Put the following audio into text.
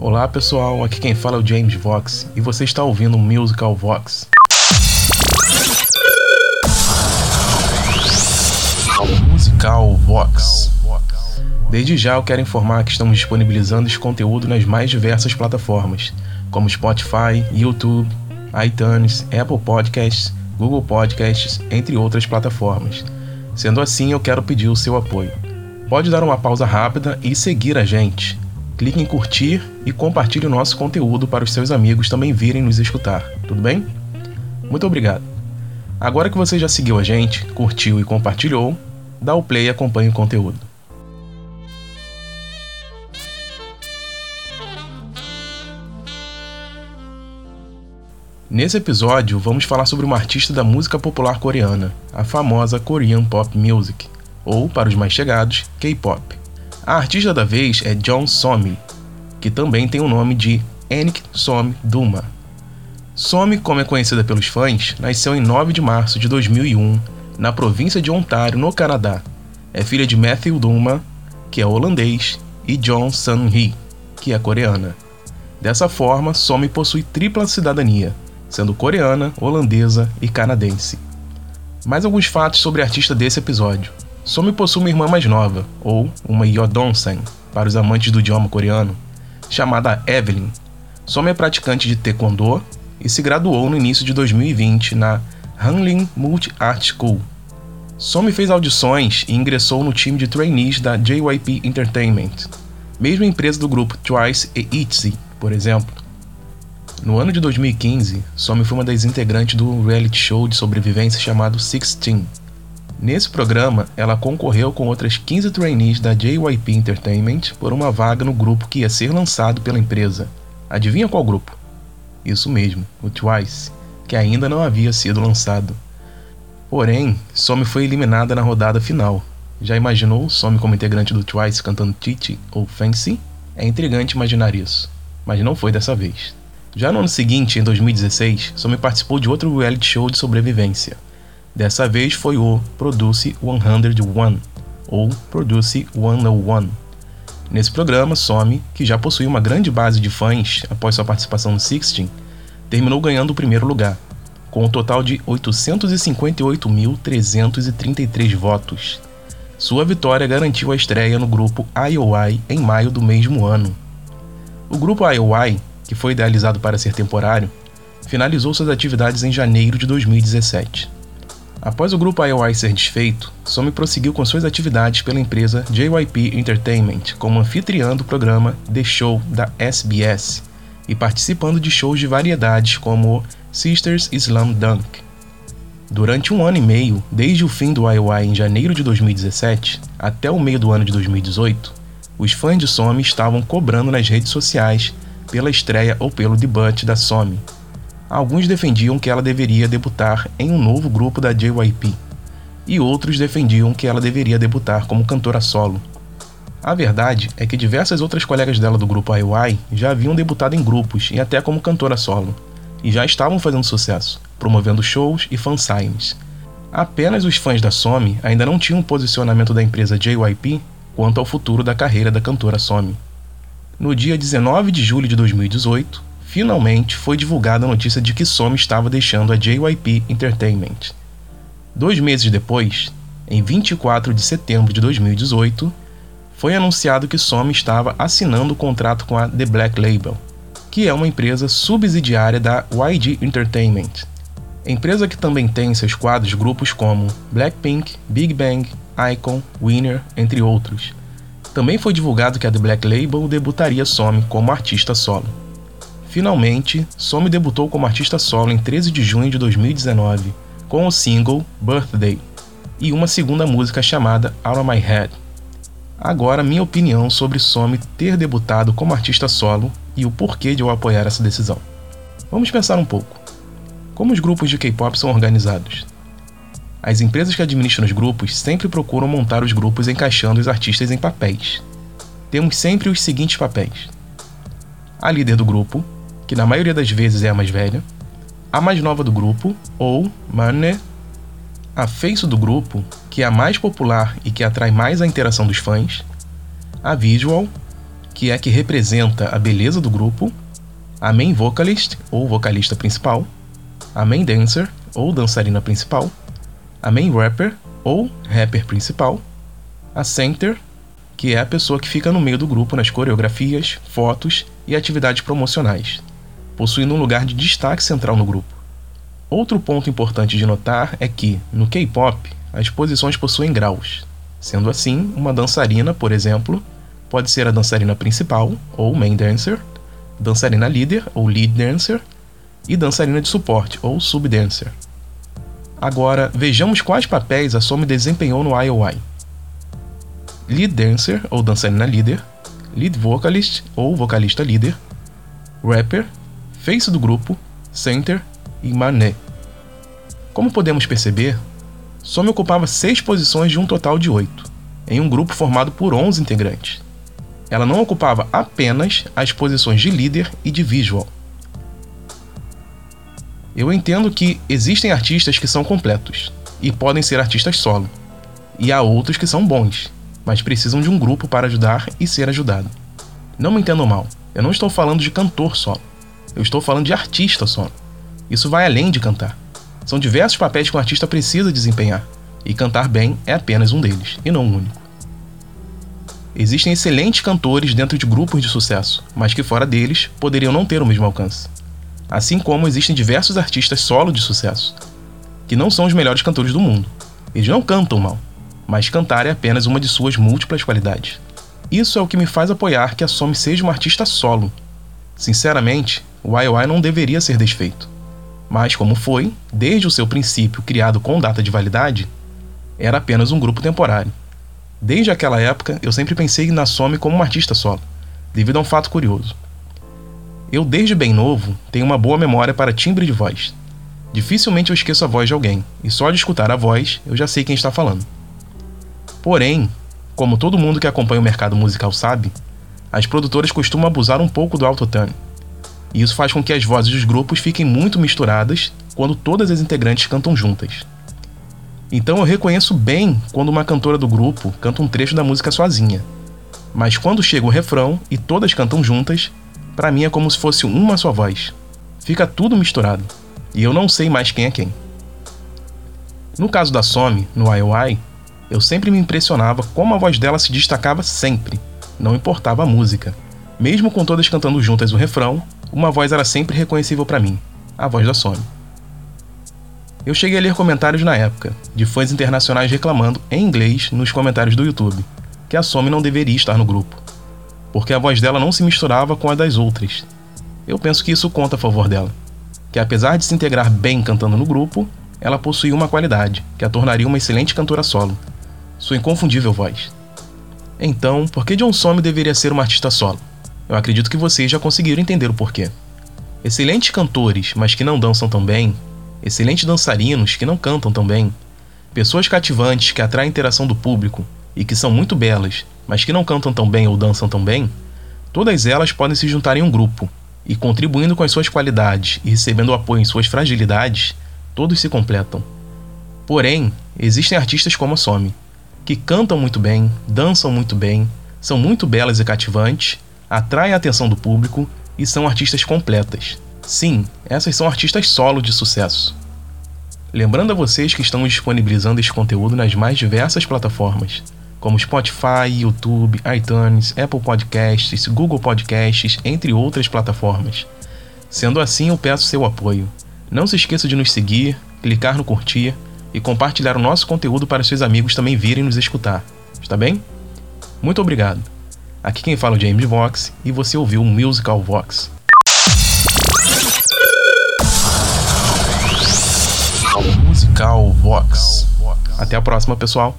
Olá pessoal, aqui quem fala é o James Vox e você está ouvindo o Musical Vox. Musical Vox. Desde já eu quero informar que estamos disponibilizando esse conteúdo nas mais diversas plataformas, como Spotify, YouTube, iTunes, Apple Podcasts, Google Podcasts, entre outras plataformas. Sendo assim, eu quero pedir o seu apoio. Pode dar uma pausa rápida e seguir a gente clique em curtir e compartilhe o nosso conteúdo para os seus amigos também virem nos escutar, tudo bem? Muito obrigado. Agora que você já seguiu a gente, curtiu e compartilhou, dá o play e acompanhe o conteúdo. Nesse episódio, vamos falar sobre uma artista da música popular coreana, a famosa Korean Pop Music, ou, para os mais chegados, K-pop. A artista da vez é John Somi, que também tem o nome de Enik Somi Duma. Somi, como é conhecida pelos fãs, nasceu em 9 de março de 2001, na província de Ontário, no Canadá. É filha de Matthew Duma, que é holandês, e John Sun-hee, que é coreana. Dessa forma, Somi possui tripla cidadania, sendo coreana, holandesa e canadense. Mais alguns fatos sobre a artista desse episódio. Somi possui uma irmã mais nova, ou uma Yodonsan, para os amantes do idioma coreano, chamada Evelyn. Somi é praticante de Taekwondo e se graduou no início de 2020 na Hanlin Multi Art School. Somi fez audições e ingressou no time de trainees da JYP Entertainment, mesma empresa do grupo Twice e ITZY, por exemplo. No ano de 2015, Somi foi uma das integrantes do reality show de sobrevivência chamado Sixteen, Nesse programa, ela concorreu com outras 15 trainees da JYP Entertainment por uma vaga no grupo que ia ser lançado pela empresa. Adivinha qual grupo? Isso mesmo, o Twice, que ainda não havia sido lançado. Porém, Somi foi eliminada na rodada final. Já imaginou Somi como integrante do Twice cantando Titi ou Fancy? É intrigante imaginar isso, mas não foi dessa vez. Já no ano seguinte, em 2016, Somi participou de outro reality show de sobrevivência, Dessa vez foi o Produce 101 ou Produce 101. Nesse programa, Some, que já possui uma grande base de fãs após sua participação no Sixteen, terminou ganhando o primeiro lugar, com um total de 858.333 votos. Sua vitória garantiu a estreia no grupo IOI em maio do mesmo ano. O grupo IOI, que foi idealizado para ser temporário, finalizou suas atividades em janeiro de 2017. Após o grupo IOI ser desfeito, Somi prosseguiu com suas atividades pela empresa JYP Entertainment como anfitriã do programa The Show da SBS e participando de shows de variedades como Sisters Slam Dunk. Durante um ano e meio, desde o fim do IOI em janeiro de 2017 até o meio do ano de 2018, os fãs de Somi estavam cobrando nas redes sociais pela estreia ou pelo debut da Somi, Alguns defendiam que ela deveria debutar em um novo grupo da JYP, e outros defendiam que ela deveria debutar como cantora solo. A verdade é que diversas outras colegas dela do grupo IOI já haviam debutado em grupos e até como cantora solo, e já estavam fazendo sucesso, promovendo shows e fansigns. Apenas os fãs da Somi ainda não tinham posicionamento da empresa JYP quanto ao futuro da carreira da cantora Somi. No dia 19 de julho de 2018, finalmente foi divulgada a notícia de que Somi estava deixando a JYP Entertainment. Dois meses depois, em 24 de setembro de 2018, foi anunciado que Somi estava assinando o contrato com a The Black Label, que é uma empresa subsidiária da YG Entertainment, empresa que também tem seus quadros grupos como Blackpink, Big Bang, Icon, Winner, entre outros. Também foi divulgado que a The Black Label debutaria Somi como artista solo. Finalmente, Somi debutou como artista solo em 13 de junho de 2019, com o single Birthday e uma segunda música chamada Out of My Head. Agora, minha opinião sobre Somi ter debutado como artista solo e o porquê de eu apoiar essa decisão. Vamos pensar um pouco. Como os grupos de K-pop são organizados? As empresas que administram os grupos sempre procuram montar os grupos encaixando os artistas em papéis. Temos sempre os seguintes papéis: a líder do grupo, que na maioria das vezes é a mais velha, a mais nova do grupo, ou Manne, a face do grupo, que é a mais popular e que atrai mais a interação dos fãs, a visual, que é a que representa a beleza do grupo, a main vocalist, ou vocalista principal, a main dancer, ou dançarina principal, a main rapper, ou rapper principal, a center, que é a pessoa que fica no meio do grupo nas coreografias, fotos e atividades promocionais, possuindo um lugar de destaque central no grupo. Outro ponto importante de notar é que, no K-pop, as posições possuem graus. Sendo assim, uma dançarina, por exemplo, pode ser a dançarina principal, ou main dancer, dançarina líder, ou lead dancer, e dançarina de suporte, ou sub dancer. Agora, vejamos quais papéis a Somi desempenhou no IOI. Lead dancer, ou dançarina líder, lead vocalist, ou vocalista líder, rapper, face do grupo, center e mané. Como podemos perceber, Somi ocupava seis posições de um total de oito, em um grupo formado por 11 integrantes ela não ocupava apenas as posições de líder e de visual. Eu entendo que existem artistas que são completos e podem ser artistas solo, e há outros que são bons, mas precisam de um grupo para ajudar e ser ajudado. Não me entendam mal, eu não estou falando de cantor solo, eu estou falando de artista solo. Isso vai além de cantar. São diversos papéis que um artista precisa desempenhar, e cantar bem é apenas um deles, e não o único. Existem excelentes cantores dentro de grupos de sucesso, mas que fora deles poderiam não ter o mesmo alcance. Assim como existem diversos artistas solo de sucesso, que não são os melhores cantores do mundo. Eles não cantam mal, mas cantar é apenas uma de suas múltiplas qualidades. Isso é o que me faz apoiar que a Somi seja uma artista solo. Sinceramente, o IOI não deveria ser desfeito. Mas como foi, desde o seu princípio criado com data de validade, era apenas um grupo temporário. Desde aquela época, eu sempre pensei na Some como uma artista solo, devido a um fato curioso. Eu, desde bem novo, tenho uma boa memória para timbre de voz. Dificilmente eu esqueço a voz de alguém, e só de escutar a voz eu já sei quem está falando. Porém, como todo mundo que acompanha o mercado musical sabe, as produtoras costumam abusar um pouco do autotune. E isso faz com que as vozes dos grupos fiquem muito misturadas quando todas as integrantes cantam juntas. Então eu reconheço bem quando uma cantora do grupo canta um trecho da música sozinha. Mas quando chega o refrão e todas cantam juntas, para mim é como se fosse uma só voz. Fica tudo misturado. E eu não sei mais quem é quem. No caso da Some, no IOI, eu sempre me impressionava como a voz dela se destacava sempre, não importava a música. Mesmo com todas cantando juntas o refrão, uma voz era sempre reconhecível para mim, a voz da Some. Eu cheguei a ler comentários na época, de fãs internacionais reclamando, em inglês, nos comentários do YouTube, que a Somi não deveria estar no grupo, porque a voz dela não se misturava com a das outras. Eu penso que isso conta a favor dela, que apesar de se integrar bem cantando no grupo, ela possuía uma qualidade que a tornaria uma excelente cantora solo, sua inconfundível voz. Então, por que John Somme deveria ser uma artista solo? Eu acredito que vocês já conseguiram entender o porquê. Excelentes cantores, mas que não dançam tão bem, excelentes dançarinos que não cantam tão bem, pessoas cativantes que atraem a interação do público e que são muito belas, mas que não cantam tão bem ou dançam tão bem, todas elas podem se juntar em um grupo e, contribuindo com as suas qualidades e recebendo apoio em suas fragilidades, todos se completam. Porém, existem artistas como a Some, que cantam muito bem, dançam muito bem, são muito belas e cativantes, atraem a atenção do público e são artistas completas. Sim, essas são artistas solo de sucesso. Lembrando a vocês que estamos disponibilizando este conteúdo nas mais diversas plataformas, como Spotify, YouTube, iTunes, Apple Podcasts, Google Podcasts, entre outras plataformas. Sendo assim, eu peço seu apoio. Não se esqueça de nos seguir, clicar no curtir e compartilhar o nosso conteúdo para seus amigos também virem nos escutar. Está bem? Muito obrigado. Aqui quem fala é o James Vox e você ouviu o Musical Vox. Musical Vox. Até a próxima, pessoal.